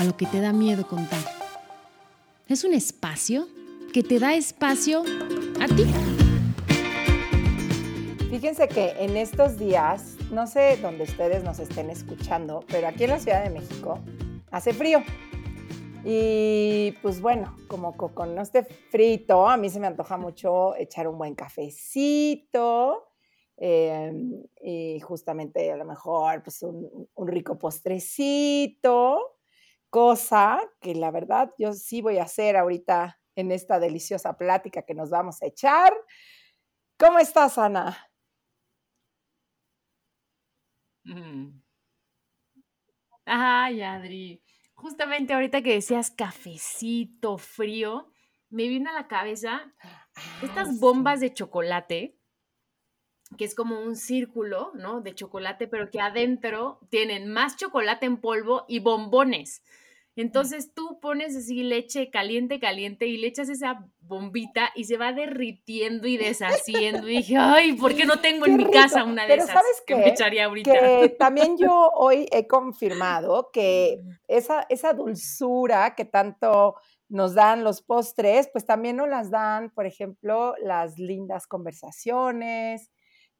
A lo que te da miedo contar. Es un espacio que te da espacio a ti. Fíjense que en estos días, no sé dónde ustedes nos estén escuchando, pero aquí en la Ciudad de México hace frío. Y pues bueno, como con este frito, a mí se me antoja mucho echar un buen cafecito em, y justamente a lo mejor pues un, un, rico postrecito, cosa que la verdad yo sí voy a hacer ahorita en esta deliciosa plática que nos vamos a echar. ¿Cómo estás, Ana? Mm. Ay, Adri justamente ahorita que decías cafecito frío, me vino a la cabeza estas bombas de chocolate, que es como un círculo, ¿no? De chocolate, pero que adentro tienen más chocolate en polvo y bombones. Entonces tú pones así leche caliente, caliente y le echas esa bombita y se va derritiendo y deshaciendo. Y dije, ay, ¿por qué no tengo en mi casa una de esas? ¿sabes qué? Que me echaría ahorita. Que también yo hoy he confirmado que esa, esa dulzura que tanto nos dan los postres, pues también nos las dan, por ejemplo, las lindas conversaciones,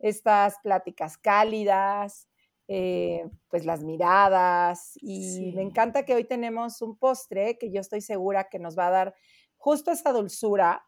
estas pláticas cálidas, eh, pues las miradas y me encanta que hoy tenemos un postre que yo estoy segura que nos va a dar justo esa dulzura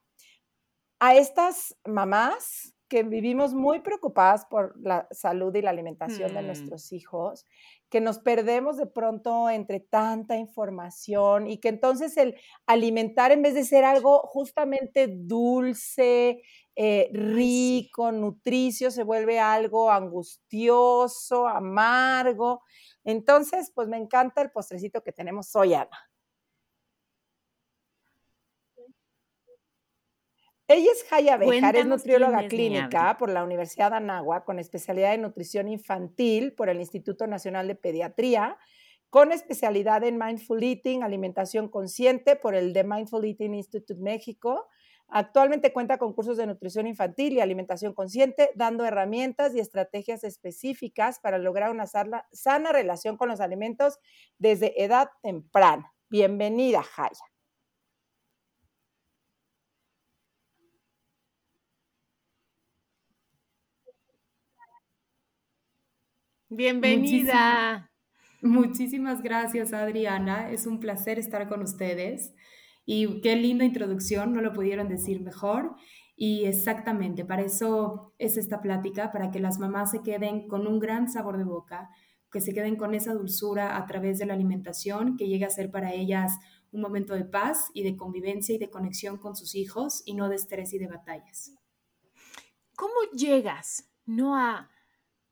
a estas mamás que vivimos muy preocupadas por la salud y la alimentación de mm. nuestros hijos, que nos perdemos de pronto entre tanta información y que entonces el alimentar en vez de ser algo justamente dulce, eh, rico, nutricio, se vuelve algo angustioso, amargo. Entonces, pues me encanta el postrecito que tenemos hoy, Ana. Ella es Jaya Bejar, es nutrióloga clínica por la Universidad de Anáhuac, con especialidad en nutrición infantil por el Instituto Nacional de Pediatría, con especialidad en Mindful Eating, alimentación consciente por el The Mindful Eating Institute México, Actualmente cuenta con cursos de nutrición infantil y alimentación consciente, dando herramientas y estrategias específicas para lograr una sana, relación con los alimentos desde edad temprana. Bienvenida, Jaya. Bienvenida. muchísimas gracias, Adriana. Es un placer estar con ustedes. Y qué linda introducción, no lo pudieron decir mejor. Y exactamente, para eso es esta plática, para que las mamás se queden con un gran sabor de boca, que se queden con esa dulzura a través de la alimentación, que llegue a ser para ellas un momento de paz y de convivencia y de conexión con sus hijos y no de estrés y de batallas. ¿Cómo llegas, no a,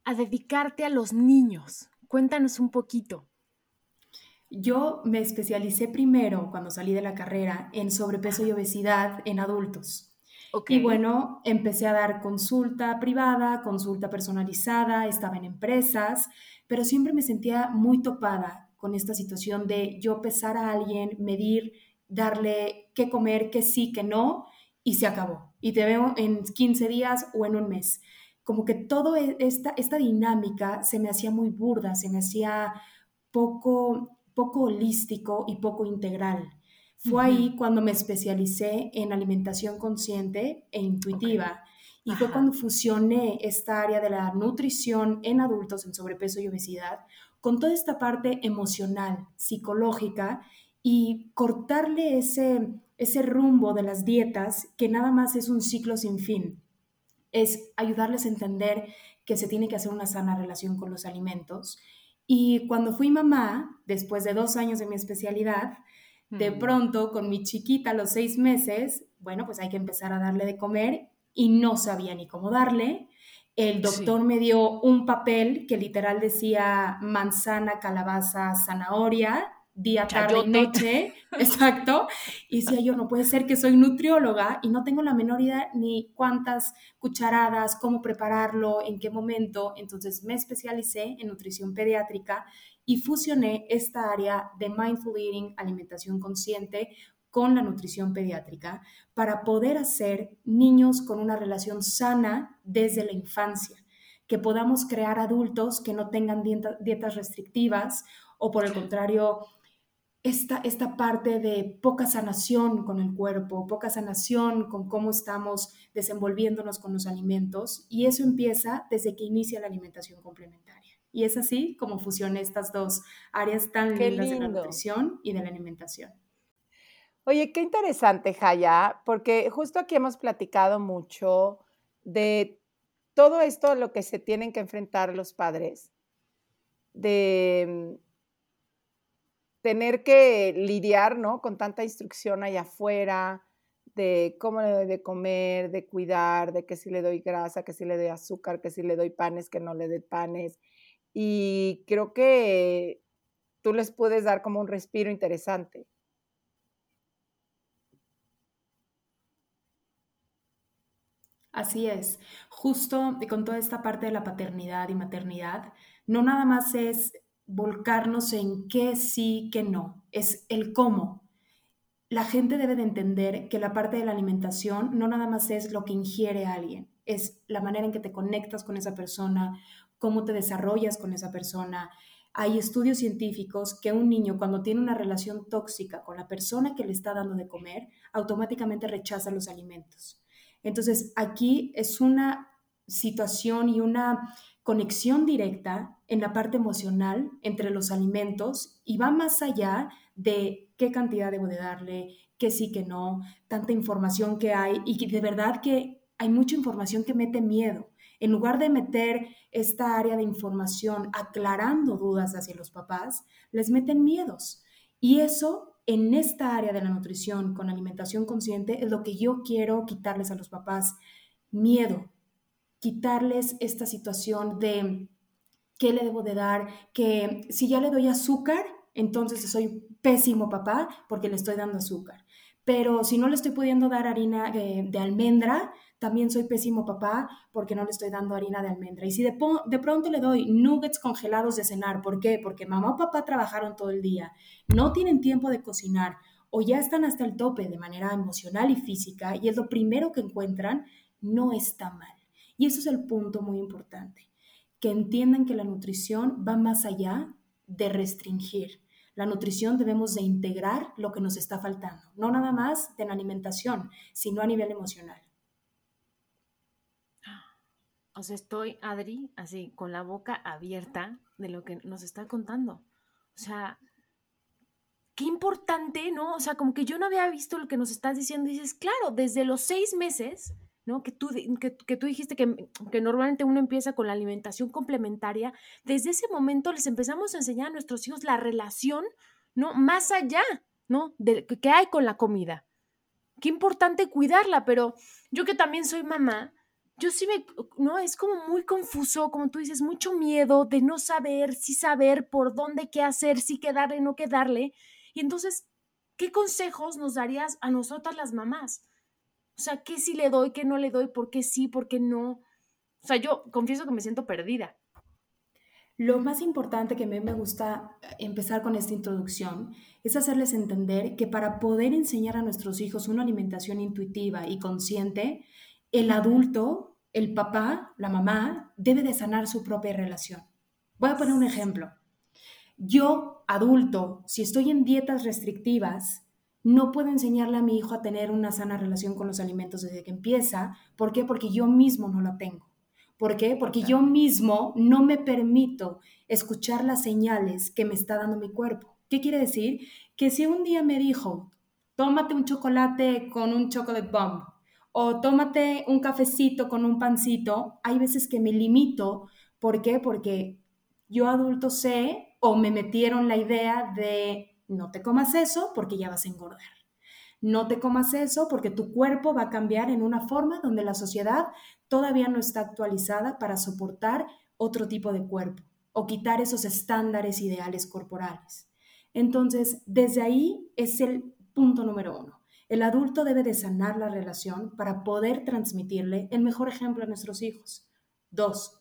a dedicarte a los niños? Cuéntanos un poquito. Yo me especialicé primero, cuando salí de la carrera, en sobrepeso y obesidad en adultos. Y bueno, empecé a dar consulta privada, consulta personalizada, estaba en empresas, pero siempre me sentía muy topada con esta situación de yo pesar a alguien, medir, darle qué comer, qué sí, qué no, y se acabó. Y te veo en 15 días o en un mes. Como que toda esta, esta dinámica se me hacía muy burda, se me hacía poco poco holístico y poco integral. Fue ahí cuando me especialicé en alimentación consciente e intuitiva. Y fue cuando fusioné esta área de la nutrición en adultos en sobrepeso y obesidad con toda esta parte emocional, psicológica y cortarle ese, ese rumbo de las dietas que nada más es un ciclo sin fin. Es ayudarles a entender que se tiene que hacer una sana relación con los alimentos y cuando fui mamá, después de dos años de mi especialidad, de pronto con mi chiquita a los seis meses, bueno, pues hay que empezar a darle de comer y no sabía ni cómo darle. El doctor me dio un papel que literal decía manzana, calabaza, zanahoria día, tarde y noche, exacto, y decía yo, no puede ser que soy nutrióloga y no tengo la menor idea ni cuántas cucharadas, cómo prepararlo, en qué momento, entonces me especialicé en nutrición pediátrica y fusioné esta área de mindful eating, alimentación consciente, con la nutrición pediátrica para poder hacer niños con una relación sana desde la infancia, que podamos crear adultos que no tengan dietas restrictivas o por el contrario, esta, esta parte de poca sanación con el cuerpo, poca sanación con cómo estamos desenvolviéndonos con los alimentos y eso empieza desde que inicia la alimentación complementaria. Y es así como fusionan estas dos áreas tan lindas de la nutrición y de la alimentación. Oye, qué interesante, Jaya, porque justo aquí hemos platicado mucho de todo esto lo que se tienen que enfrentar los padres, de tener que lidiar, ¿no? Con tanta instrucción allá afuera, de cómo le doy de comer, de cuidar, de que si le doy grasa, que si le doy azúcar, que si le doy panes, que no le doy panes. Y creo que tú les puedes dar como un respiro interesante. Así es, justo con toda esta parte de la paternidad y maternidad, no nada más es volcarnos en qué sí, qué no, es el cómo. La gente debe de entender que la parte de la alimentación no nada más es lo que ingiere alguien, es la manera en que te conectas con esa persona, cómo te desarrollas con esa persona. Hay estudios científicos que un niño cuando tiene una relación tóxica con la persona que le está dando de comer, automáticamente rechaza los alimentos. Entonces, aquí es una situación y una conexión directa en la parte emocional entre los alimentos y va más allá de qué cantidad debo de darle, qué sí, qué no, tanta información que hay y que de verdad que hay mucha información que mete miedo. En lugar de meter esta área de información aclarando dudas hacia los papás, les meten miedos. Y eso en esta área de la nutrición con alimentación consciente es lo que yo quiero quitarles a los papás, miedo, quitarles esta situación de qué le debo de dar, que si ya le doy azúcar, entonces soy pésimo papá porque le estoy dando azúcar. Pero si no le estoy pudiendo dar harina de, almendra, también soy pésimo papá porque no le estoy dando harina de almendra. Y si de, de, pronto le doy nuggets congelados de cenar, ¿por qué? Porque mamá o papá trabajaron todo el día, no tienen tiempo de cocinar o ya están hasta el tope de manera emocional y física y es lo primero que encuentran, no está mal. Y eso es el punto muy importante, que entiendan que la nutrición va más allá de restringir. La nutrición debemos de integrar lo que nos está faltando, no nada más de la alimentación, sino a nivel emocional. O sea, estoy, Adri, así, con la boca abierta de lo que nos está contando. O sea, qué importante, ¿no? O sea, como que yo no había visto lo que nos estás diciendo. Y dices, claro, desde los seis meses, Que tú, que, tú dijiste que, que, normalmente uno empieza con la alimentación complementaria. Desde ese momento les empezamos a enseñar a nuestros hijos la relación, ¿no? Más allá, ¿no? De que hay con la comida. Qué importante cuidarla, pero yo que también soy mamá, yo sí me, no, es como muy confuso, como tú dices, mucho miedo de no saber, si saber por dónde, qué hacer, si quedarle, no quedarle. Y entonces, ¿qué consejos nos darías a nosotras las mamás? O sea, ¿qué sí le doy, qué no le doy, por qué sí, por qué no? O sea, yo confieso que me siento perdida. Lo más importante que a mí me gusta empezar con esta introducción es hacerles entender que para poder enseñar a nuestros hijos una alimentación intuitiva y consciente, el adulto el papá, la mamá, debe de sanar su propia relación. Voy a poner un ejemplo. Yo, adulto, si estoy en dietas restrictivas, no puedo enseñarle a mi hijo a tener una sana relación con los alimentos desde que empieza. ¿Por qué? Porque yo mismo no la tengo. ¿Por qué? Porque yo mismo no me permito escuchar las señales que me está dando mi cuerpo. ¿Qué quiere decir? Que si un día me dijo, tómate un chocolate con un chocolate bomb, o tómate un cafecito con un pancito, hay veces que me limito. ¿Por qué? Porque yo adulto sé o me metieron la idea de no te comas eso porque ya vas a engordar. No te comas eso porque tu cuerpo va a cambiar en una forma donde la sociedad todavía no está actualizada para soportar otro tipo de cuerpo o quitar esos estándares ideales corporales. Entonces, desde ahí es el punto número uno. El adulto debe de sanar la relación para poder transmitirle el mejor ejemplo a nuestros hijos. Dos,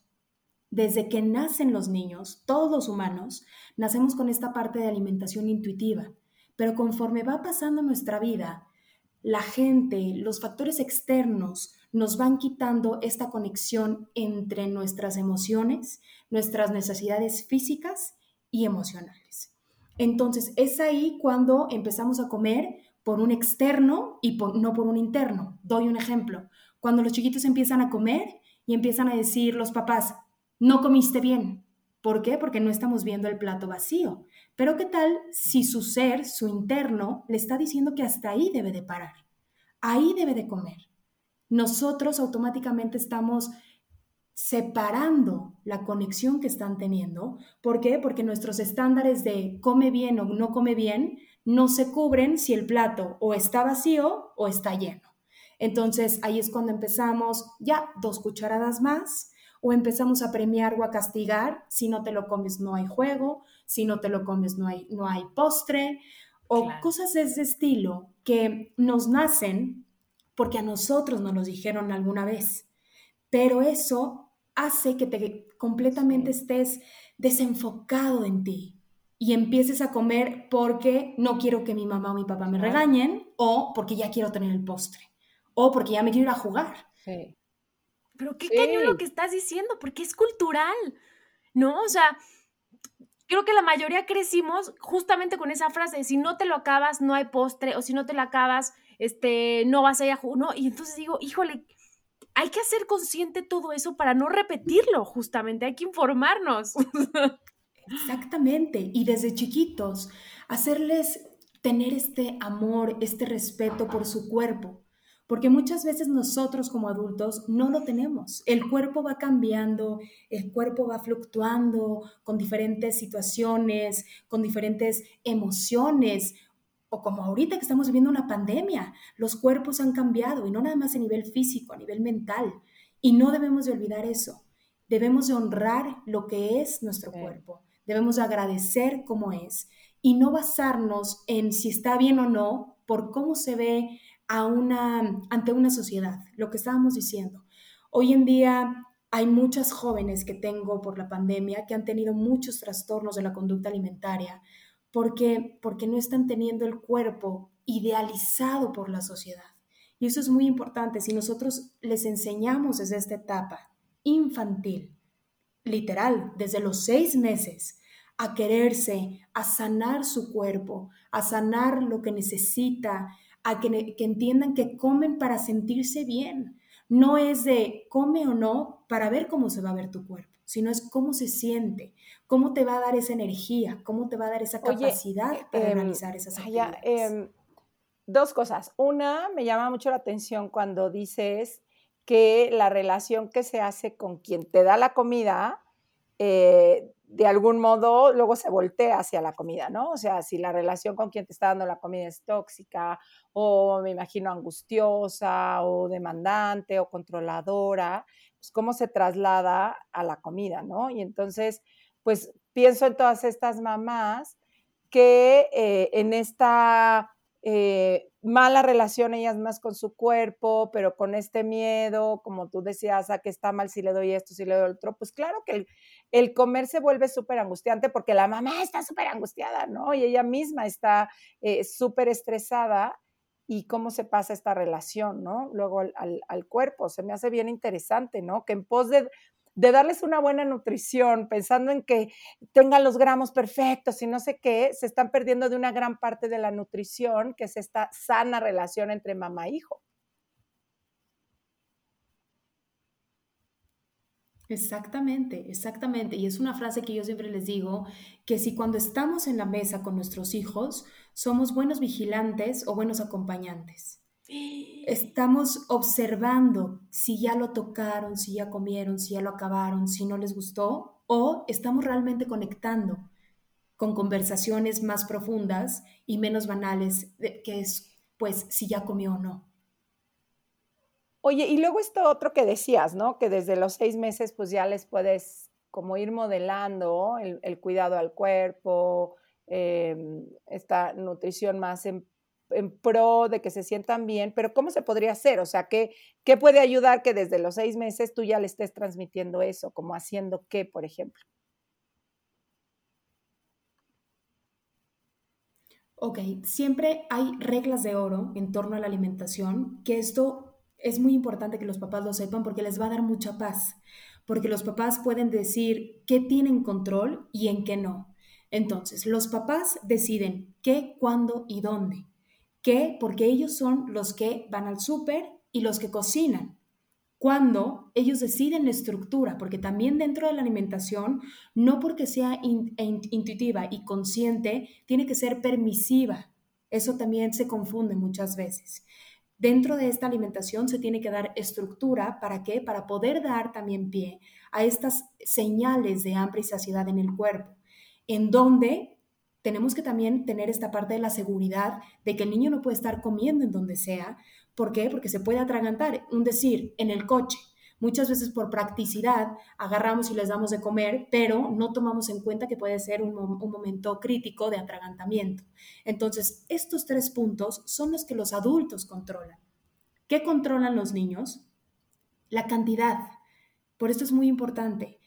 desde que nacen los niños, todos los humanos, nacemos con esta parte de alimentación intuitiva, pero conforme va pasando nuestra vida, la gente, los factores externos nos van quitando esta conexión entre nuestras emociones, nuestras necesidades físicas y emocionales. Entonces, es ahí cuando empezamos a comer por un externo y no por un interno. Doy un ejemplo. Cuando los chiquitos empiezan a comer y empiezan a decir los papás, no comiste bien. ¿Por qué? Porque no estamos viendo el plato vacío. Pero ¿qué tal si su ser, su interno, le está diciendo que hasta ahí debe de parar? Ahí debe de comer. Nosotros automáticamente estamos separando la conexión que están teniendo. ¿Por qué? Porque nuestros estándares de come bien o no come bien no se cubren si el plato o está vacío o está lleno. Entonces ahí es cuando empezamos ya dos cucharadas más o empezamos a premiar o a castigar, si no te lo comes no hay juego, si no te lo comes no hay, no hay postre, o cosas de ese estilo que nos nacen porque a nosotros nos lo dijeron alguna vez. Pero eso hace que te completamente estés desenfocado en ti y empieces a comer porque no quiero que mi mamá o mi papá me regañen o porque ya quiero tener el postre o porque ya me quiero ir a jugar. Sí. Pero qué cañón lo que estás diciendo, porque es cultural, ¿no? O sea, creo que la mayoría crecimos justamente con esa frase, si no te lo acabas, no hay postre, o si no te lo acabas, este, no vas a ir a jugar, ¿no? Y entonces digo, híjole, hay que hacer consciente todo eso para no repetirlo, justamente, hay que informarnos. Exactamente, y desde chiquitos, hacerles tener este amor, este respeto por su cuerpo, porque muchas veces nosotros como adultos no lo tenemos. El cuerpo va cambiando, el cuerpo va fluctuando con diferentes situaciones, con diferentes emociones, o como ahorita que estamos viviendo una pandemia, los cuerpos han cambiado y no nada más a nivel físico, a nivel mental. Y no debemos de olvidar eso. Debemos de honrar lo que es nuestro cuerpo. Debemos de agradecer cómo es y no basarnos en si está bien o no por cómo se ve ante una sociedad, lo que estábamos diciendo. Hoy en día hay muchas jóvenes que tengo por la pandemia que han tenido muchos trastornos de la conducta alimentaria porque, porque no están teniendo el cuerpo idealizado por la sociedad. Y eso es muy importante. Si nosotros les enseñamos desde esta etapa infantil, literal, desde los seis meses, a quererse, a sanar su cuerpo, a sanar lo que necesita, a que, entiendan que comen para sentirse bien. No es de come o no para ver cómo se va a ver tu cuerpo, sino es cómo se siente, cómo te va a dar esa energía, cómo te va a dar esa capacidad para em, realizar esas actividades. Em, dos cosas. Una, me llama mucho la atención cuando dices que la relación que se hace con quien te da la comida eh, de algún modo luego se voltea hacia la comida, ¿no? O sea, si la relación con quien te está dando la comida es tóxica o me imagino angustiosa o demandante o controladora, pues cómo se traslada a la comida, ¿no? Y entonces, pues pienso en todas estas mamás que eh, en esta eh, mala relación ellas más con su cuerpo, pero con este miedo, como tú decías, a que está mal si le doy esto, si le doy otro, pues claro que el, comer se vuelve súper angustiante porque la mamá está súper angustiada, ¿no? Y ella misma está eh, súper estresada y cómo se pasa esta relación, ¿no? Luego al, al, cuerpo, se me hace bien interesante, ¿no? Que en pos de, de darles una buena nutrición, pensando en que tengan los gramos perfectos y no sé qué, se están perdiendo de una gran parte de la nutrición, que es esta sana relación entre mamá e hijo. Exactamente, exactamente. Y es una frase que yo siempre les digo, que si cuando estamos en la mesa con nuestros hijos, somos buenos vigilantes o buenos acompañantes. Estamos observando si ya lo tocaron, si ya comieron, si ya lo acabaron, si no les gustó, o estamos realmente conectando con conversaciones más profundas y menos banales, que es, pues, si ya comió o no. Oye, y luego esto otro que decías, ¿no? Que desde los seis meses, pues ya les puedes como ir modelando el, cuidado al cuerpo, em, esta nutrición más en, pro de que se sientan bien, pero ¿cómo se podría hacer? O sea, ¿qué, ¿qué puede ayudar que desde los seis meses tú ya le estés transmitiendo eso? ¿Como haciendo qué, por ejemplo? Ok, siempre hay reglas de oro en torno a la alimentación, que esto es muy importante que los papás lo sepan porque les va a dar mucha paz, porque los papás pueden decir qué tienen control y en qué no. Entonces, los papás deciden qué, cuándo y dónde. ¿Qué? Porque ellos son los que van al súper y los que cocinan cuando ellos deciden la estructura, porque también dentro de la alimentación, no porque sea intuitiva y consciente, tiene que ser permisiva. Eso también se confunde muchas veces. Dentro de esta alimentación se tiene que dar estructura, ¿para qué? Para poder dar también pie a estas señales de hambre y saciedad en el cuerpo, en donde tenemos que también tener esta parte de la seguridad de que el niño no puede estar comiendo en donde sea, ¿Por qué? Porque se puede atragantar. Un decir, en el coche. Muchas veces por practicidad agarramos y les damos de comer, pero no tomamos en cuenta que puede ser un, un, momento crítico de atragantamiento. Entonces, estos tres puntos son los que los adultos controlan. ¿Qué controlan los niños? La cantidad. Por esto es muy importante.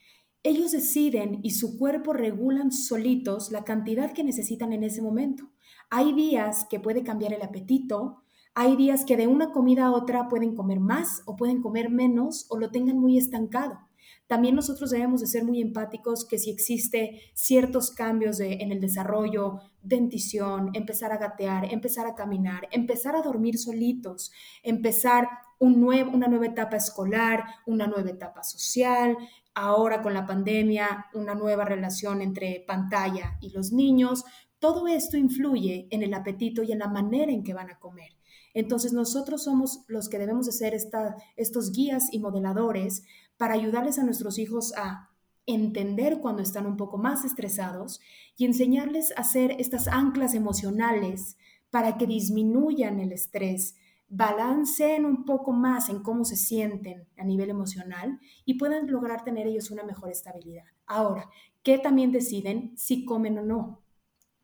Ellos deciden y su cuerpo regulan solitos la cantidad que necesitan en ese momento. Hay días que puede cambiar el apetito, hay días que de una comida a otra pueden comer más o pueden comer menos o lo tengan muy estancado. También nosotros debemos de ser muy empáticos que si existe ciertos cambios en el desarrollo, dentición, empezar a gatear, empezar a caminar, empezar a dormir solitos, empezar un nuevo, una nueva etapa escolar, una nueva etapa social, ahora con la pandemia, una nueva relación entre pantalla y los niños, todo esto influye en el apetito y en la manera en que van a comer. Entonces nosotros somos los que debemos de ser estos guías y modeladores para ayudarles a nuestros hijos a entender cuando están un poco más estresados y enseñarles a hacer estas anclas emocionales para que disminuyan el estrés, balanceen un poco más en cómo se sienten a nivel emocional y puedan lograr tener ellos una mejor estabilidad. Ahora, ¿qué también deciden si comen o no?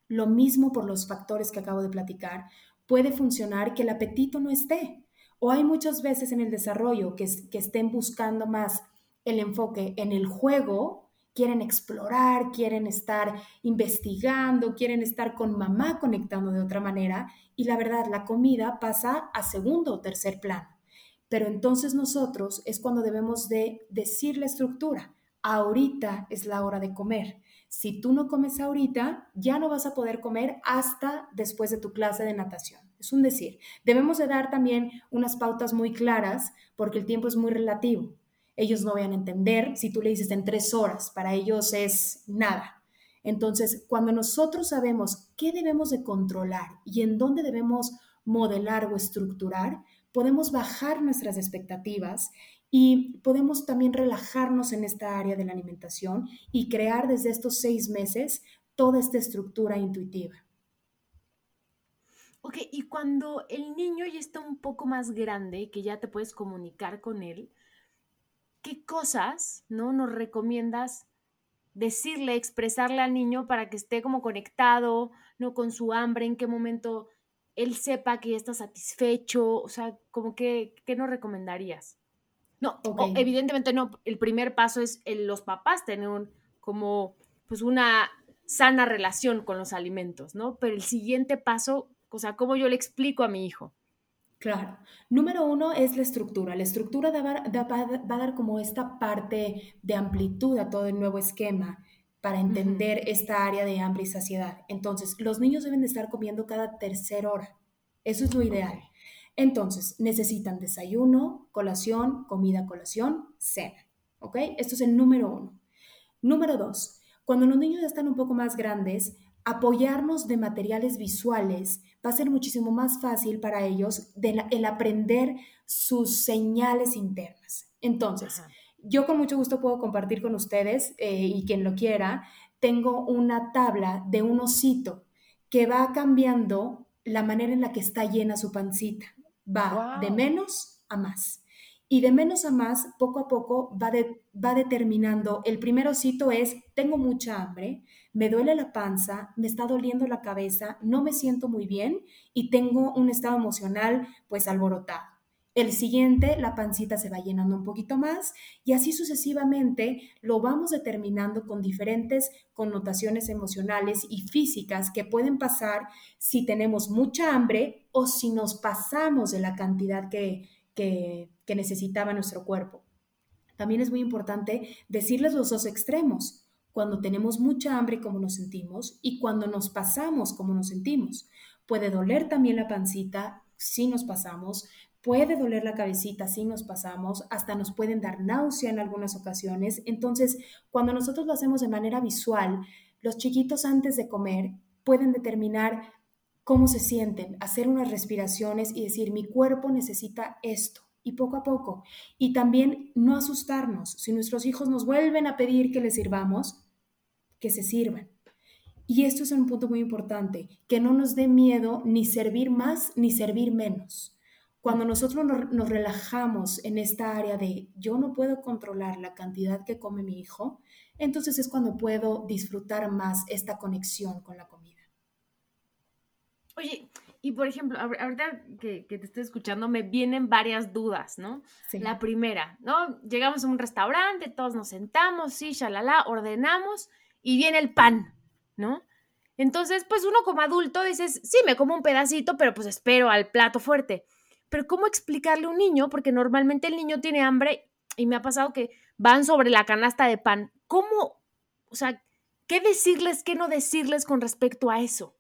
Lo mismo por los factores que acabo de platicar, puede funcionar que el apetito no esté. O hay muchas veces en el desarrollo que, que estén buscando más el enfoque en el juego, quieren explorar, quieren estar investigando, quieren estar con mamá conectando de otra manera y la verdad la comida pasa a segundo o tercer plano. Pero entonces nosotros es cuando debemos de decir la estructura, ahorita es la hora de comer. Si tú no comes ahorita, ya no vas a poder comer hasta después de tu clase de natación. Es un decir. Debemos de dar también unas pautas muy claras porque el tiempo es muy relativo. Ellos no van a entender si tú le dices en tres horas, para ellos es nada. Entonces, cuando nosotros sabemos qué debemos de controlar y en dónde debemos modelar o estructurar, podemos bajar nuestras expectativas y podemos también relajarnos en esta área de la alimentación y crear desde estos seis meses toda esta estructura intuitiva. Ok, y cuando el niño ya está un poco más grande, que ya te puedes comunicar con él, ¿qué cosas no nos recomiendas decirle, expresarle al niño para que esté como conectado, no con su hambre, en qué momento él sepa que ya está satisfecho, o sea, como que, ¿qué nos recomendarías? No, evidentemente no. El primer paso es el, los papás tener como pues una sana relación con los alimentos, ¿no? Pero el siguiente paso, o sea, ¿cómo yo le explico a mi hijo? Claro. Número uno es la estructura. La estructura va, a dar como esta parte de amplitud a todo el nuevo esquema para entender esta área de hambre y saciedad. Entonces, los niños deben de estar comiendo cada tercera hora. Eso es lo ideal. Entonces, necesitan desayuno, colación, comida, colación, cena. ¿Ok? Esto es el número uno. Número dos, cuando los niños ya están un poco más grandes, apoyarnos de materiales visuales va a ser muchísimo más fácil para ellos el aprender sus señales internas. Entonces, yo con mucho gusto puedo compartir con ustedes eh, y quien lo quiera, tengo una tabla de un osito que va cambiando la manera en la que está llena su pancita va de menos a más. Y de menos a más, poco a poco va, va determinando, el primer osito es, tengo mucha hambre, me duele la panza, me está doliendo la cabeza, no me siento muy bien y tengo un estado emocional pues alborotado. El siguiente, la pancita se va llenando un poquito más y así sucesivamente lo vamos determinando con diferentes connotaciones emocionales y físicas que pueden pasar si tenemos mucha hambre o si nos pasamos de la cantidad que, que, necesitaba nuestro cuerpo. También es muy importante decirles los dos extremos, cuando tenemos mucha hambre cómo nos sentimos y cuando nos pasamos cómo nos sentimos. Puede doler también la pancita si nos pasamos, puede doler la cabecita si nos pasamos, hasta nos pueden dar náusea en algunas ocasiones. Entonces, cuando nosotros lo hacemos de manera visual, los chiquitos antes de comer pueden determinar cómo se sienten, hacer unas respiraciones y decir, mi cuerpo necesita esto. Y poco a poco. Y también no asustarnos. Si nuestros hijos nos vuelven a pedir que les sirvamos, que se sirvan. Y esto es un punto muy importante, que no nos dé miedo ni servir más ni servir menos. Cuando nosotros nos, nos, relajamos en esta área de yo no puedo controlar la cantidad que come mi hijo, entonces es cuando puedo disfrutar más esta conexión con la comida. Oye, y por ejemplo, ahorita que, te estoy escuchando, me vienen varias dudas, ¿no? La primera, ¿no? Llegamos a un restaurante, todos nos sentamos, sí, shalala, ordenamos y viene el pan, ¿no? Entonces, pues uno como adulto dices, sí, me como un pedacito, pero pues espero al plato fuerte. Pero ¿cómo explicarle a un niño? Porque normalmente el niño tiene hambre y me ha pasado que van sobre la canasta de pan. ¿Cómo? O sea, ¿qué decirles, qué no decirles con respecto a eso?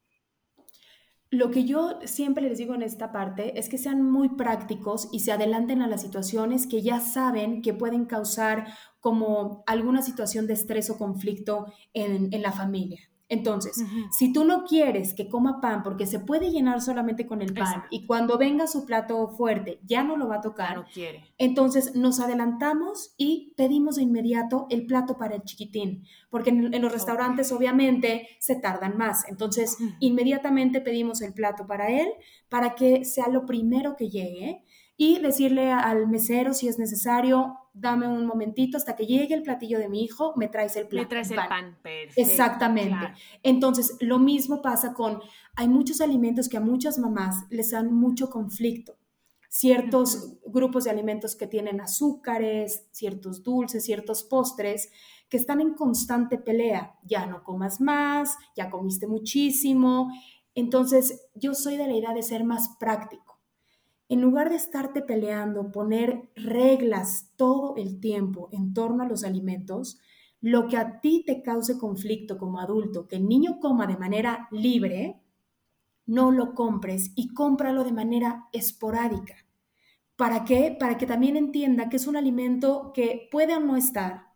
Lo que yo siempre les digo en esta parte es que sean muy prácticos y se adelanten a las situaciones que ya saben que pueden causar como alguna situación de estrés o conflicto en, en la familia. Entonces, si tú no quieres que coma pan porque se puede llenar solamente con el pan y cuando venga su plato fuerte ya no lo va a tocar, no quiere. entonces nos adelantamos y pedimos de inmediato el plato para el chiquitín, porque en, los restaurantes obviamente se tardan más. Entonces, inmediatamente pedimos el plato para él para que sea lo primero que llegue y decirle al mesero si es necesario, dame un momentito hasta que llegue el platillo de mi hijo, me traes el plato. Me traes el pan, Exactamente. Entonces, lo mismo pasa con, hay muchos alimentos que a muchas mamás les dan mucho conflicto. Ciertos grupos de alimentos que tienen azúcares, ciertos dulces, ciertos postres, que están en constante pelea. Ya no comas más, ya comiste muchísimo. Entonces, yo soy de la idea de ser más práctico en lugar de estarte peleando, poner reglas todo el tiempo en torno a los alimentos, lo que a ti te cause conflicto como adulto, que el niño coma de manera libre, no lo compres y cómpralo de manera esporádica. ¿Para qué? Para que también entienda que es un alimento que puede o no estar.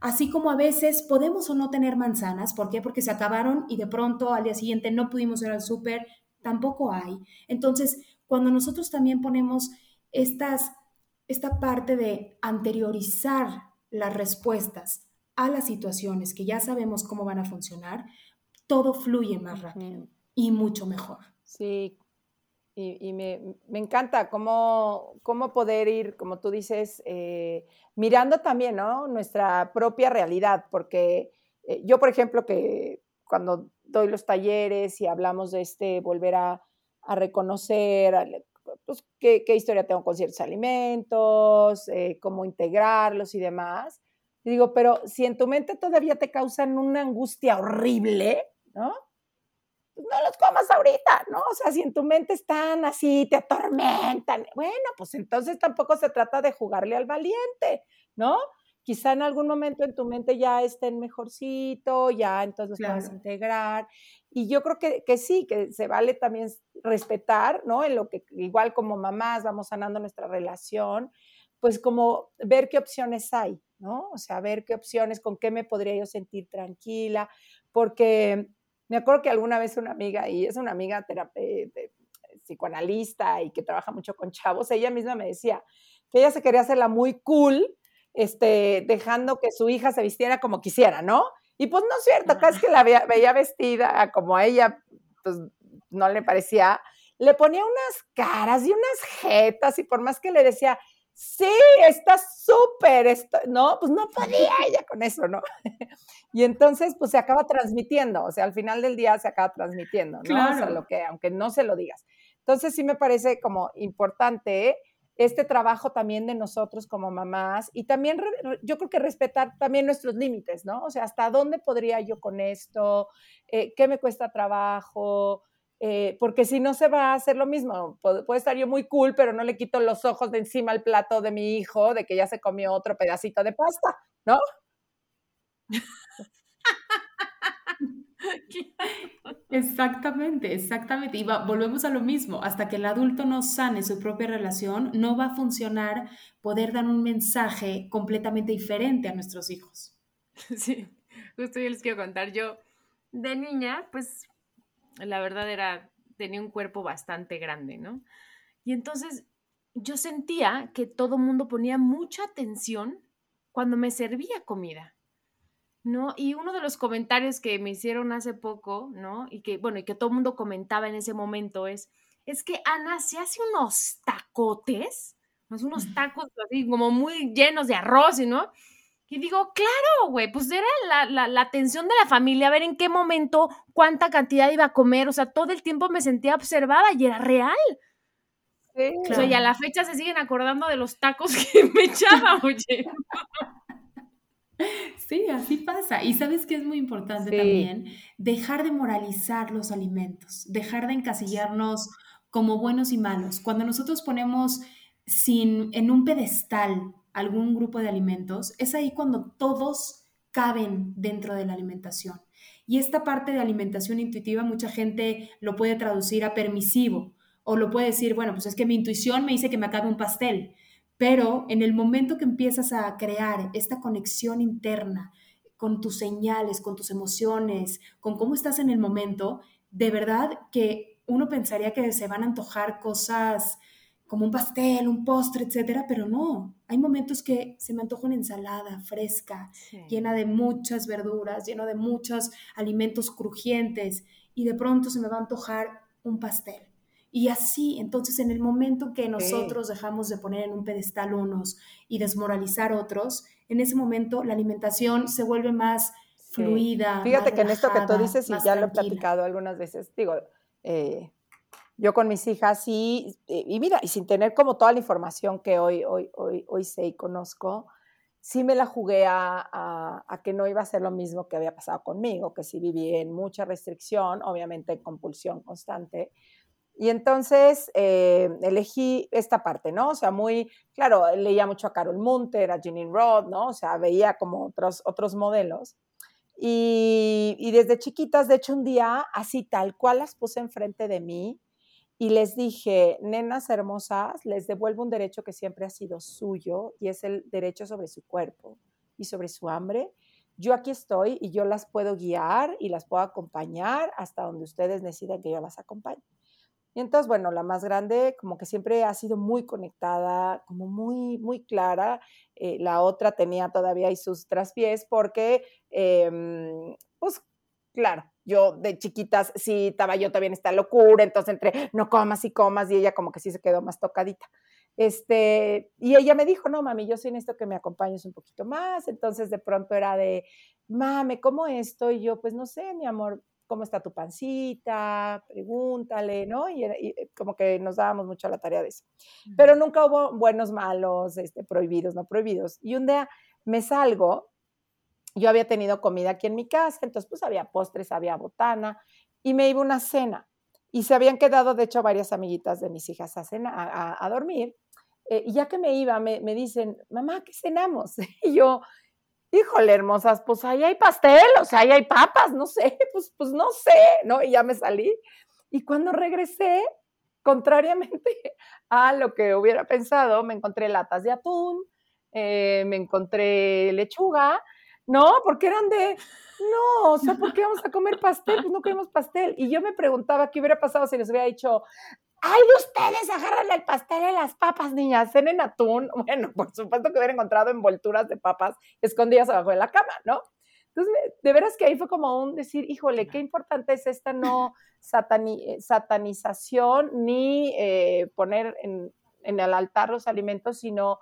Así como a veces podemos o no tener manzanas, ¿por qué? Porque se acabaron y de pronto al día siguiente no pudimos ir al súper, tampoco hay. Entonces, cuando nosotros también ponemos estas, esta parte de anteriorizar las respuestas a las situaciones que ya sabemos cómo van a funcionar, todo fluye más rápido y mucho mejor. Sí, y, me, encanta cómo, cómo, poder ir, como tú dices, eh, mirando también ¿no? nuestra propia realidad, porque eh, yo, por ejemplo, que cuando doy los talleres y hablamos de este volver a, a reconocer pues, qué, historia tengo con ciertos alimentos, eh, cómo integrarlos y demás. Y digo, pero si en tu mente todavía te causan una angustia horrible, ¿no? Pues no los comas ahorita, ¿no? O sea, si en tu mente están así, te atormentan, bueno, pues entonces tampoco se trata de jugarle al valiente, ¿no? Quizá en algún momento en tu mente ya estén mejorcito, ya entonces los puedes integrar. Y yo creo que, que, sí, que se vale también respetar, ¿no? En lo que igual como mamás vamos sanando nuestra relación, pues como ver qué opciones hay, ¿no? O sea, ver qué opciones, con qué me podría yo sentir tranquila, porque me acuerdo que alguna vez una amiga, y es una amiga terapeuta, psicoanalista y que trabaja mucho con chavos, ella misma me decía que ella se quería hacerla muy cool este, dejando que su hija se vistiera como quisiera, ¿no? Y pues no es cierto, cada vez que la veía, vestida como a ella, pues no le parecía, le ponía unas caras y unas jetas y por más que le decía, sí, está súper, no, pues no podía ella con eso, ¿no? y entonces, pues se acaba transmitiendo, o sea, al final del día se acaba transmitiendo, ¿no? Claro. O sea, lo que, aunque no se lo digas. Entonces sí me parece como importante este trabajo también de nosotros como mamás y también yo creo que respetar también nuestros límites, ¿no? O sea, hasta dónde podría yo con esto, eh, qué me cuesta trabajo, eh, porque si no se va a hacer lo mismo. puede estar yo muy cool, pero no le quito los ojos de encima al plato de mi hijo de que ya se comió otro pedacito de pasta, ¿no? Exactamente, exactamente. Y volvemos a lo mismo, hasta que el adulto no sane su propia relación, no va a funcionar poder dar un mensaje completamente diferente a nuestros hijos. Sí, justo yo les quiero contar, yo de niña, pues la verdad era, tenía un cuerpo bastante grande, ¿no? Y entonces yo sentía que todo mundo ponía mucha atención cuando me servía comida. ¿No? Y uno de los comentarios que me hicieron hace poco, ¿no? Y que, bueno, y que todo el mundo comentaba en ese momento es, es que Ana se hace unos tacotes, unos tacos así como muy llenos de arroz, ¿no? Y digo, claro, güey, pues era la, la, atención de la familia, a ver en qué momento, cuánta cantidad iba a comer, o sea, todo el tiempo me sentía observada y era real. Sí, O sea, y a la fecha se siguen acordando de los tacos que me echaba, oye. Sí, así pasa. Y sabes que es muy importante también dejar de moralizar los alimentos, dejar de encasillarnos como buenos y malos. Cuando nosotros ponemos sin, en un pedestal algún grupo de alimentos, es ahí cuando todos caben dentro de la alimentación. Y esta parte de alimentación intuitiva, mucha gente lo puede traducir a permisivo o lo puede decir, bueno, pues es que mi intuición me dice que me acabe un pastel. Pero en el momento que empiezas a crear esta conexión interna con tus señales, con tus emociones, con cómo estás en el momento, de verdad que uno pensaría que se van a antojar cosas como un pastel, un postre, etcétera, pero no. Hay momentos que se me antoja una ensalada fresca, llena de muchas verduras, lleno de muchos alimentos crujientes, y de pronto se me va a antojar un pastel. Y así, entonces, en el momento que nosotros dejamos de poner en un pedestal unos y desmoralizar otros, en ese momento la alimentación se vuelve más fluida. Fíjate que en esto que tú dices, y ya lo he platicado algunas veces, digo, eh, yo con mis hijas, sí, y mira, y sin tener como toda la información que hoy, hoy, hoy, hoy sé y conozco, sí me la jugué a, a, que no iba a ser lo mismo que había pasado conmigo, que sí viví en mucha restricción, obviamente en compulsión constante, y entonces eh, elegí esta parte, ¿no? O sea, muy, claro, leía mucho a Carol Munter, a Jeanine Roth, ¿no? O sea, veía como otros, otros modelos. Y, desde chiquitas, de hecho, un día, así tal cual las puse enfrente de mí y les dije, nenas hermosas, les devuelvo un derecho que siempre ha sido suyo y es el derecho sobre su cuerpo y sobre su hambre. Yo aquí estoy y yo las puedo guiar y las puedo acompañar hasta donde ustedes decidan que yo las acompañe. Y entonces, bueno, la más grande como que siempre ha sido muy conectada, como muy, muy clara. Eh, la otra tenía todavía ahí sus traspiés porque, em, pues, claro, yo de chiquitas sí estaba yo también esta locura, entonces entre no comas y comas y ella como que sí se quedó más tocadita. Este, y ella me dijo, no, mami, yo sí necesito que me acompañes un poquito más. Entonces de pronto era de, mami, ¿cómo esto? Y yo, pues no sé, mi amor, ¿cómo está tu pancita? Pregúntale, ¿no? Y, eh, como que nos dábamos mucho a la tarea de eso. Pero nunca hubo buenos, malos, este, prohibidos, no prohibidos. Y un día me salgo, yo había tenido comida aquí en mi casa, entonces pues había postres, había botana, y me iba a una cena. Y se habían quedado, de hecho, varias amiguitas de mis hijas a, cena, a, dormir. Eh, y ya que me iba, me, me dicen, mamá, ¿qué cenamos? Y yo, híjole, hermosas, pues ahí hay pastel, o sea, ahí hay papas, no sé, pues, pues no sé, ¿no? Y ya me salí. Y cuando regresé, contrariamente a lo que hubiera pensado, me encontré latas de atún, eh, me encontré lechuga, ¿no? Porque eran de, no, o sea, ¿por qué vamos a comer pastel? Pues no queremos pastel. Y yo me preguntaba qué hubiera pasado si les hubiera dicho, ¡Ay, de ustedes! Agárrenle el pastel y las papas, niñas. Cenen atún. Bueno, por supuesto que hubiera encontrado envolturas de papas escondidas abajo de la cama, ¿no? Entonces, de veras que ahí fue como un decir, híjole, qué importante es esta no eh, satanización ni eh, poner en, el altar los alimentos, sino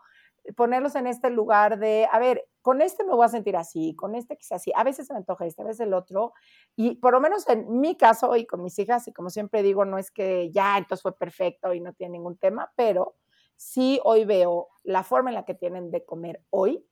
ponerlos en este lugar de, a ver, con este me voy a sentir así, con este quizás así, a veces se me antoja este, a veces el otro, y por lo menos en mi caso y con mis hijas, y como siempre digo, no es que ya entonces fue perfecto y no tiene ningún tema, pero sí hoy veo la forma en la que tienen de comer hoy,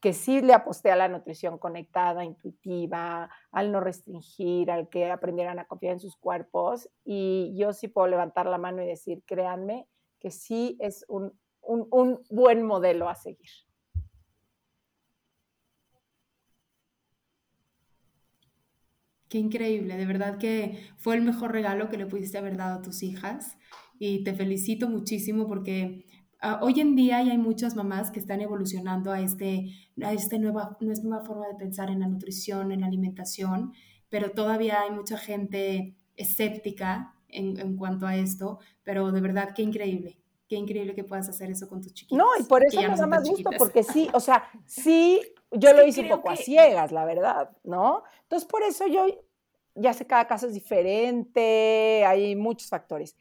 que sí le aposté a la nutrición conectada, intuitiva, al no restringir, al que aprendieran a confiar en sus cuerpos. Y yo sí puedo levantar la mano y decir, créanme, que sí es un, un buen modelo a seguir. Qué increíble, de verdad que fue el mejor regalo que le pudiste haber dado a tus hijas y te felicito muchísimo porque Ah, hoy en día hay muchas mamás que están evolucionando a, este, a este nueva, nueva forma de pensar en la nutrición, en la alimentación, pero todavía hay mucha gente escéptica en, en cuanto a esto, pero de verdad qué increíble, qué increíble que puedas hacer eso con tus chiquitos. No, y por eso me da más gusto, porque sí, o sea, sí, yo lo hice un poco a ciegas, la verdad, ¿no? Entonces, por eso yo, ya sé, cada caso es diferente, hay muchos factores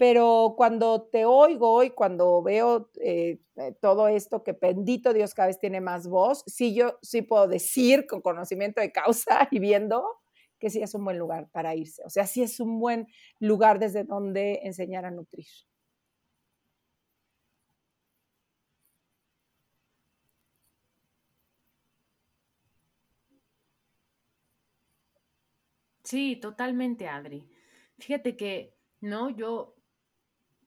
pero cuando te oigo y cuando veo eh, eh, todo esto, que bendito Dios cada vez tiene más voz, sí yo sí puedo decir con conocimiento de causa y viendo que sí es un buen lugar para irse. O sea, sí es un buen lugar desde donde enseñar a nutrir. Sí, totalmente, Adri. Fíjate que, no, yo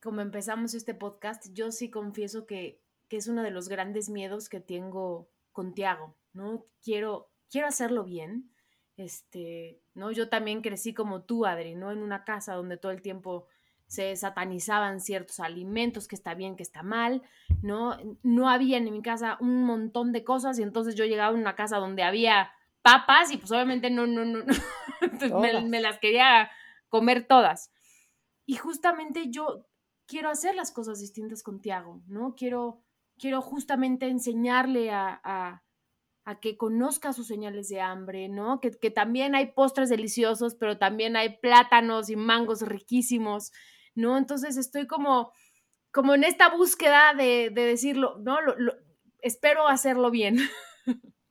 como empezamos este podcast, yo sí confieso que, es uno de los grandes miedos que tengo con Tiago, ¿no? Quiero, quiero hacerlo bien, este, ¿no? Yo también crecí como tú, Adri, ¿no? En una casa donde todo el tiempo se satanizaban ciertos alimentos, que está bien, que está mal, ¿no? No había en mi casa un montón de cosas y entonces yo llegaba a una casa donde había papas y pues obviamente no, no, no, me, me, las quería comer todas. Y justamente yo quiero hacer las cosas distintas con Tiago, ¿no? Quiero, quiero justamente enseñarle a, que conozca sus señales de hambre, ¿no? Que, también hay postres deliciosos, pero también hay plátanos y mangos riquísimos, ¿no? Entonces estoy como, como en esta búsqueda de, decirlo, ¿no? espero hacerlo bien.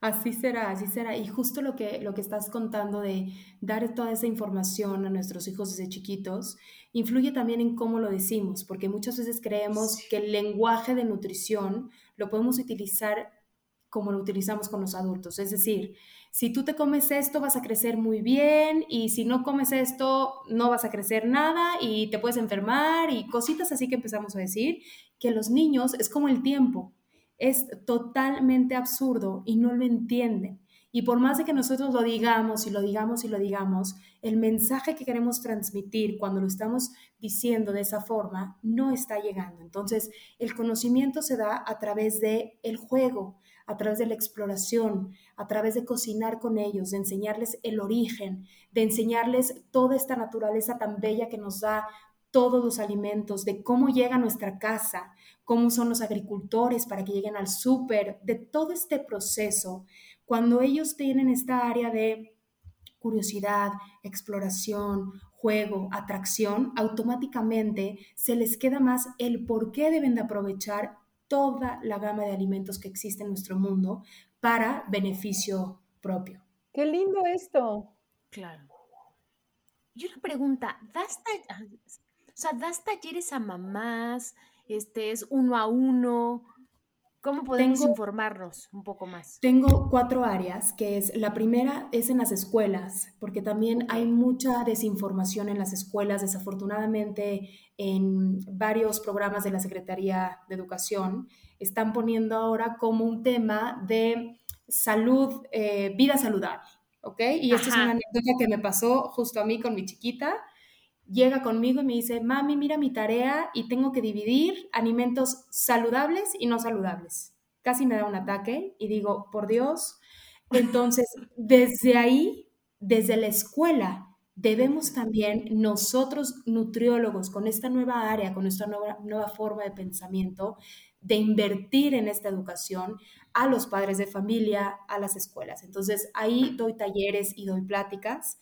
Así será, así será. Y justo lo que, lo que estás contando de dar toda esa información a nuestros hijos desde chiquitos, influye también en cómo lo decimos, porque muchas veces creemos que el lenguaje de nutrición lo podemos utilizar como lo utilizamos con los adultos. Es decir, si tú te comes esto vas a crecer muy bien y si no comes esto no vas a crecer nada y te puedes enfermar y cositas así que empezamos a decir, que los niños es como el tiempo es totalmente absurdo y no lo entienden. Y por más de que nosotros lo digamos y lo digamos y lo digamos, el mensaje que queremos transmitir cuando lo estamos diciendo de esa forma no está llegando. Entonces, el conocimiento se da a través de el juego, a través de la exploración, a través de cocinar con ellos, de enseñarles el origen, de enseñarles toda esta naturaleza tan bella que nos da todos los alimentos, de cómo llega a nuestra casa, cómo son los agricultores para que lleguen al súper, de todo este proceso, cuando ellos tienen esta área de curiosidad, exploración, juego, atracción, automáticamente se les queda más el por qué deben de aprovechar toda la gama de alimentos que existe en nuestro mundo para beneficio propio. Qué lindo esto. Claro. Y una pregunta, ¿das, o sea, ¿das talleres a mamás? este, es uno a uno. ¿Cómo podemos informarnos un poco más? Tengo cuatro áreas, que es la primera es en las escuelas, porque también hay mucha desinformación en las escuelas, desafortunadamente en varios programas de la Secretaría de Educación están poniendo ahora como un tema de salud, eh, vida saludable, ¿ok? Y esto es una anécdota que me pasó justo a mí con mi chiquita llega conmigo y me dice, mami, mira mi tarea y tengo que dividir alimentos saludables y no saludables. Casi me da un ataque y digo, por Dios. Entonces, desde ahí, desde la escuela, debemos también nosotros, nutriólogos, con esta nueva área, con esta nueva, nueva forma de pensamiento, de invertir en esta educación a los padres de familia, a las escuelas. Entonces, ahí doy talleres y doy pláticas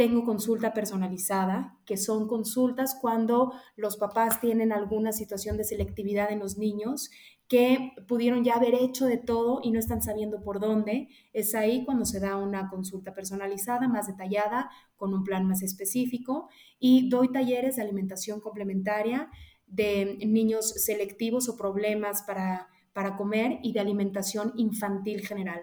tengo consulta personalizada, que son consultas cuando los papás tienen alguna situación de selectividad en los niños que pudieron ya haber hecho de todo y no están sabiendo por dónde. Es ahí cuando se da una consulta personalizada, más detallada, con un plan más específico. Y doy talleres de alimentación complementaria de niños selectivos o problemas para, para comer y de alimentación infantil general.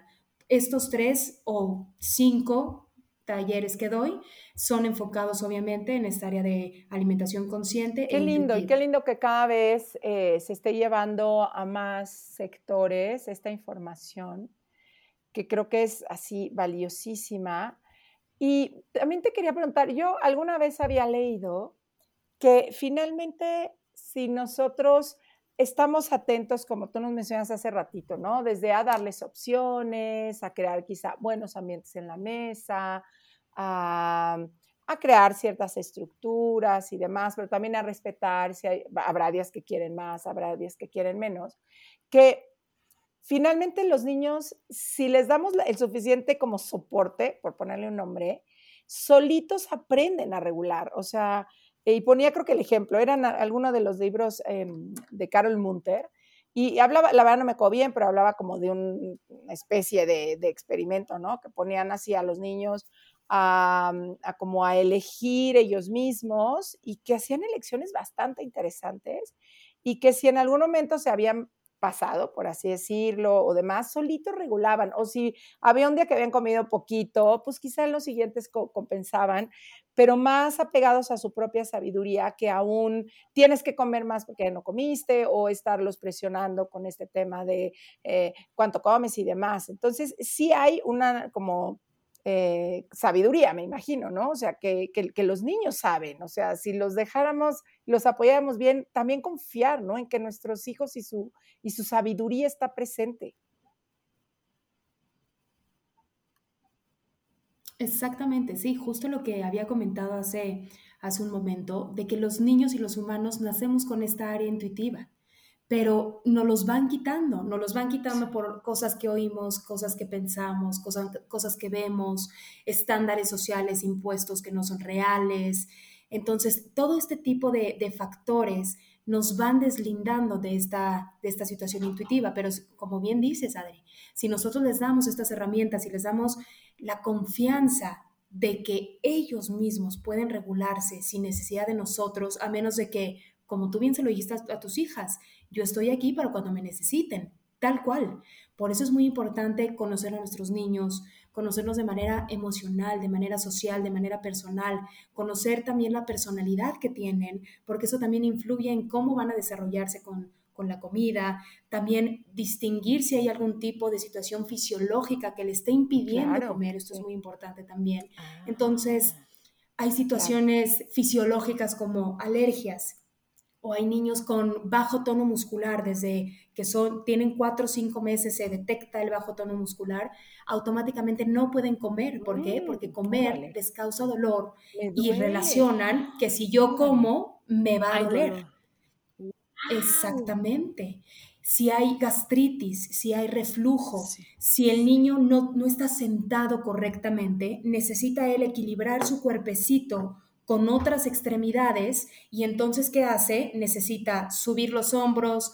Estos tres o cinco talleres que doy son enfocados obviamente en esta área de alimentación consciente. E qué lindo, y qué lindo que cada vez eh, se esté llevando a más sectores esta información, que creo que es así valiosísima. Y también te quería preguntar, yo alguna vez había leído que finalmente si nosotros estamos atentos, como tú nos mencionas hace ratito, ¿no? Desde a darles opciones, a crear quizá buenos ambientes en la mesa, a, crear ciertas estructuras y demás, pero también a respetar si habrá días que quieren más, habrá días que quieren menos, que finalmente los niños, si les damos el suficiente como soporte, por ponerle un nombre, solitos aprenden a regular, o sea, y ponía creo que el ejemplo, eran algunos de los libros em, de Carol Munter, y hablaba, la verdad no me acuerdo bien, pero hablaba como de una especie de, experimento, ¿no? Que ponían así a los niños a, a, como a elegir ellos mismos y que hacían elecciones bastante interesantes y que si en algún momento se habían pasado, por así decirlo, o demás, solitos regulaban. O si había un día que habían comido poquito, pues quizá en los siguientes compensaban, pero más apegados a su propia sabiduría que aún tienes que comer más porque no comiste o estarlos presionando con este tema de eh, cuánto comes y demás. Entonces, sí hay una como eh, sabiduría, me imagino, ¿no? O sea, que, que, los niños saben, o sea, si los dejáramos, los apoyáramos bien, también confiar, ¿no? En que nuestros hijos y su, y su sabiduría está presente. Exactamente, sí, justo lo que había comentado hace, hace un momento, de que los niños y los humanos nacemos con esta área intuitiva pero nos los van quitando, nos los van quitando por cosas que oímos, cosas que pensamos, cosas, cosas que vemos, estándares sociales impuestos que no son reales. Entonces, todo este tipo de, de factores nos van deslindando de esta, de esta situación intuitiva, pero como bien dices, Adri, si nosotros les damos estas herramientas y les damos la confianza de que ellos mismos pueden regularse sin necesidad de nosotros, a menos de que como tú bien se lo dijiste a, tus hijas, yo estoy aquí para cuando me necesiten, tal cual. Por eso es muy importante conocer a nuestros niños, conocernos de manera emocional, de manera social, de manera personal, conocer también la personalidad que tienen, porque eso también influye en cómo van a desarrollarse con, la comida, también distinguir si hay algún tipo de situación fisiológica que le esté impidiendo comer, esto es muy importante también. Entonces, ah, hay situaciones fisiológicas como alergias, o hay niños con bajo tono muscular, desde que son, tienen cuatro o cinco meses se detecta el bajo tono muscular, automáticamente no pueden comer. ¿Por qué? Mm, Porque comer les causa dolor y relacionan que si yo como, me va a doler. Exactamente. Si hay gastritis, si hay reflujo, si el niño no, no está sentado correctamente, necesita él equilibrar su cuerpecito con otras extremidades y entonces, ¿qué hace? Necesita subir los hombros,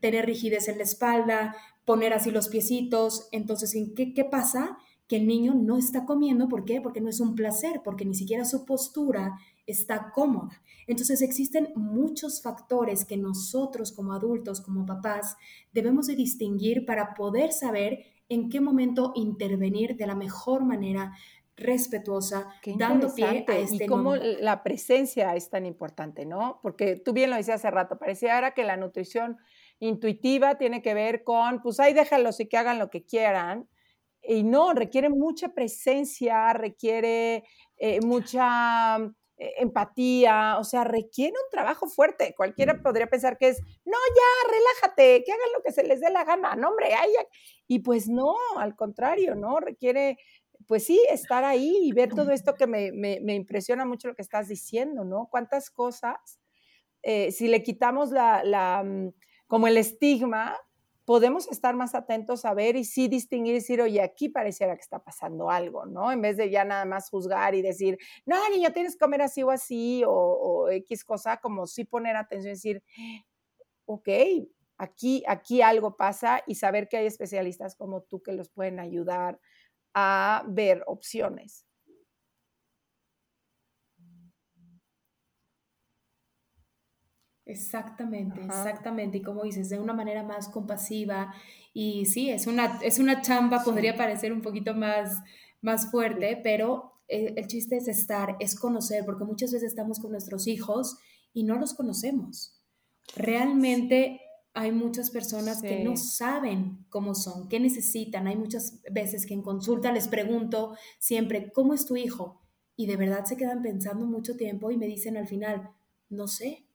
tener rigidez en la espalda, poner así los piecitos. Entonces, ¿qué, qué pasa? Que el niño no está comiendo, ¿por qué? Porque no es un placer, porque ni siquiera su postura está cómoda. Entonces existen muchos factores que nosotros como adultos, como papás, debemos de distinguir para poder saber en qué momento intervenir de la mejor manera respetuosa, dando pie a este Y cómo la presencia es tan importante, ¿no? Porque tú bien lo decías hace rato, parecía ahora que la nutrición intuitiva tiene que ver con, pues ahí déjalos y que hagan lo que quieran. Y no, requiere mucha presencia, requiere eh, mucha eh, empatía, o sea, requiere un trabajo fuerte. Cualquiera podría pensar que es, no, ya, relájate, que hagan lo que se les dé la gana, no, hombre, ay, y pues no, al contrario, ¿no? Requiere pues sí, estar ahí y ver todo esto que me, me, impresiona mucho lo que estás diciendo, ¿no? Cuántas cosas, eh, si le quitamos la, la, mm, como el estigma, podemos estar más atentos a ver y sí distinguir y decir, oye, aquí pareciera que está pasando algo, ¿no? En vez de ya nada más juzgar y decir, no, niño, tienes que comer así o así, o, o X cosa, como sí poner atención y decir, ok, aquí, aquí algo pasa y saber que hay especialistas como tú que los pueden ayudar a ver opciones. Exactamente, exactamente. Y como dices, de una manera más compasiva. Y sí, es una, es una chamba, podría parecer un poquito más, más fuerte, pero el, el, chiste es estar, es conocer, porque muchas veces estamos con nuestros hijos y no los conocemos. Realmente hay muchas personas que no saben cómo son, qué necesitan. Hay muchas veces que en consulta les pregunto siempre, ¿cómo es tu hijo? Y de verdad se quedan pensando mucho tiempo y me dicen al final, no sé,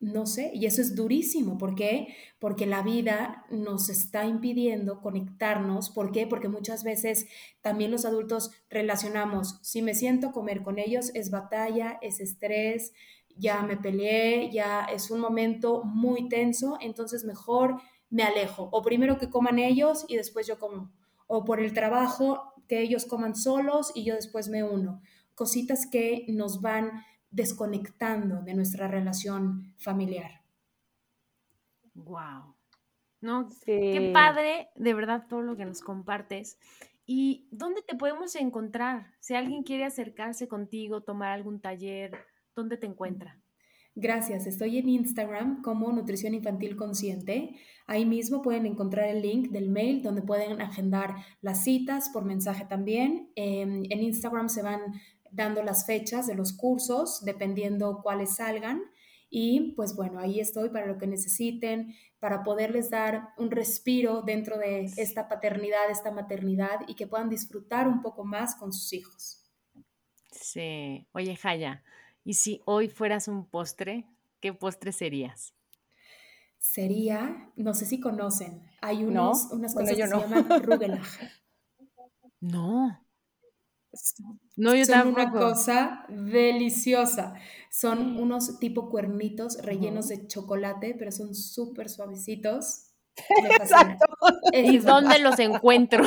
no sé, y eso es durísimo. ¿Por qué? Porque la vida nos está impidiendo conectarnos. ¿Por qué? Porque muchas veces también los adultos relacionamos, si me siento a comer con ellos, es batalla, es estrés, ya me peleé, ya es un momento muy tenso, entonces mejor me alejo. O primero que coman ellos y después yo como. O por el trabajo, que ellos coman solos y yo después me uno. Cositas que nos van desconectando de nuestra relación familiar. Wow. No, qué padre, de verdad, todo lo que nos compartes. ¿Y dónde te podemos encontrar? Si alguien quiere acercarse contigo, tomar algún taller, ¿dónde te encuentra? Gracias, estoy en Instagram como Nutrición Infantil Consciente. Ahí mismo pueden encontrar el link del mail donde pueden agendar las citas por mensaje también. Em, en Instagram se van dando las fechas de los cursos, dependiendo cuáles salgan. Y pues bueno, ahí estoy para lo que necesiten, para poderles dar un respiro dentro de esta paternidad, esta maternidad y que puedan disfrutar un poco más con sus hijos. Sí, oye Jaya, ¿y si hoy fueras un postre, qué postre serías? Sería, no sé si conocen, hay unos, unas cosas que se llaman rugelach. No. No, yo Son una cosa deliciosa. Son unos tipo cuernitos rellenos de chocolate, pero son súper suavecitos. Exacto. ¿Y dónde los encuentro?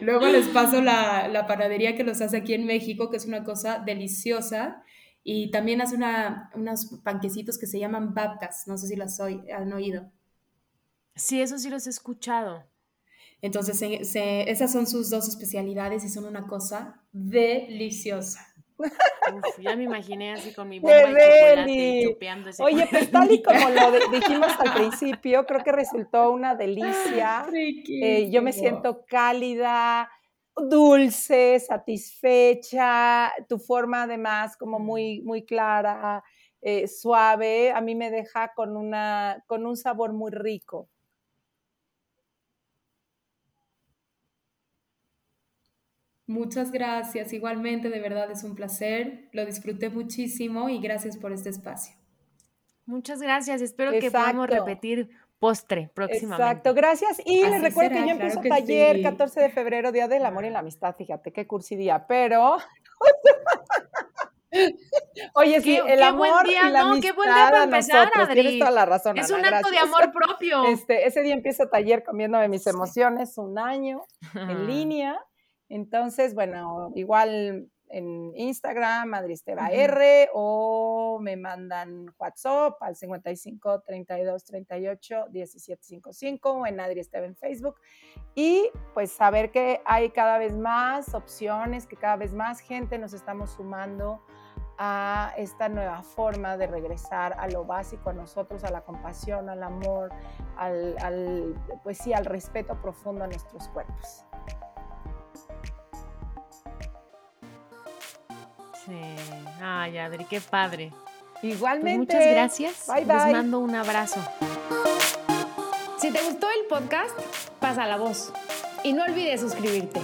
Luego les paso la, la, panadería que los hace aquí en México, que es una cosa deliciosa. Y también hace una, unos panquecitos que se llaman babkas. No sé si las han oído. Sí, eso sí los he escuchado. Entonces, esas son sus dos especialidades y son una cosa deliciosa. Ya me imaginé así con mi bomba de chocolate y chupeando ese Oye, pues tal y como lo dijimos al principio, creo que resultó una delicia. Eh, yo me siento cálida, dulce, satisfecha, tu forma además como muy, muy clara, eh, suave, a mí me deja con, una, con un sabor muy rico. Muchas gracias. Igualmente, de verdad es un placer. Lo disfruté muchísimo y gracias por este espacio. Muchas gracias. Espero que podamos repetir postre próximamente. Exacto, gracias. Y les recuerdo que yo empiezo taller 14 de febrero, Día del Amor y la Amistad. Fíjate qué cursidía, pero. Oye, sí, el amor buen día, y la no, qué buen día para empezar, Adri. Tienes toda la razón. Es un acto de amor propio. Este, ese día empiezo taller comiéndome mis emociones, un año en línea. Entonces, bueno, igual en Instagram, Madristeva R, o me mandan WhatsApp al 55 32 38 17 55 o en Adriesteva en Facebook. Y pues saber que hay cada vez más opciones, que cada vez más gente nos estamos sumando a esta nueva forma de regresar a lo básico, a nosotros, a la compasión, al amor, al, al pues sí, al respeto profundo a nuestros cuerpos. Sí. Ay, Adri, qué padre. Pues Igualmente. muchas gracias. Bye, bye. Les mando un abrazo. Si te gustó el podcast, pasa la voz. Y no olvides suscribirte.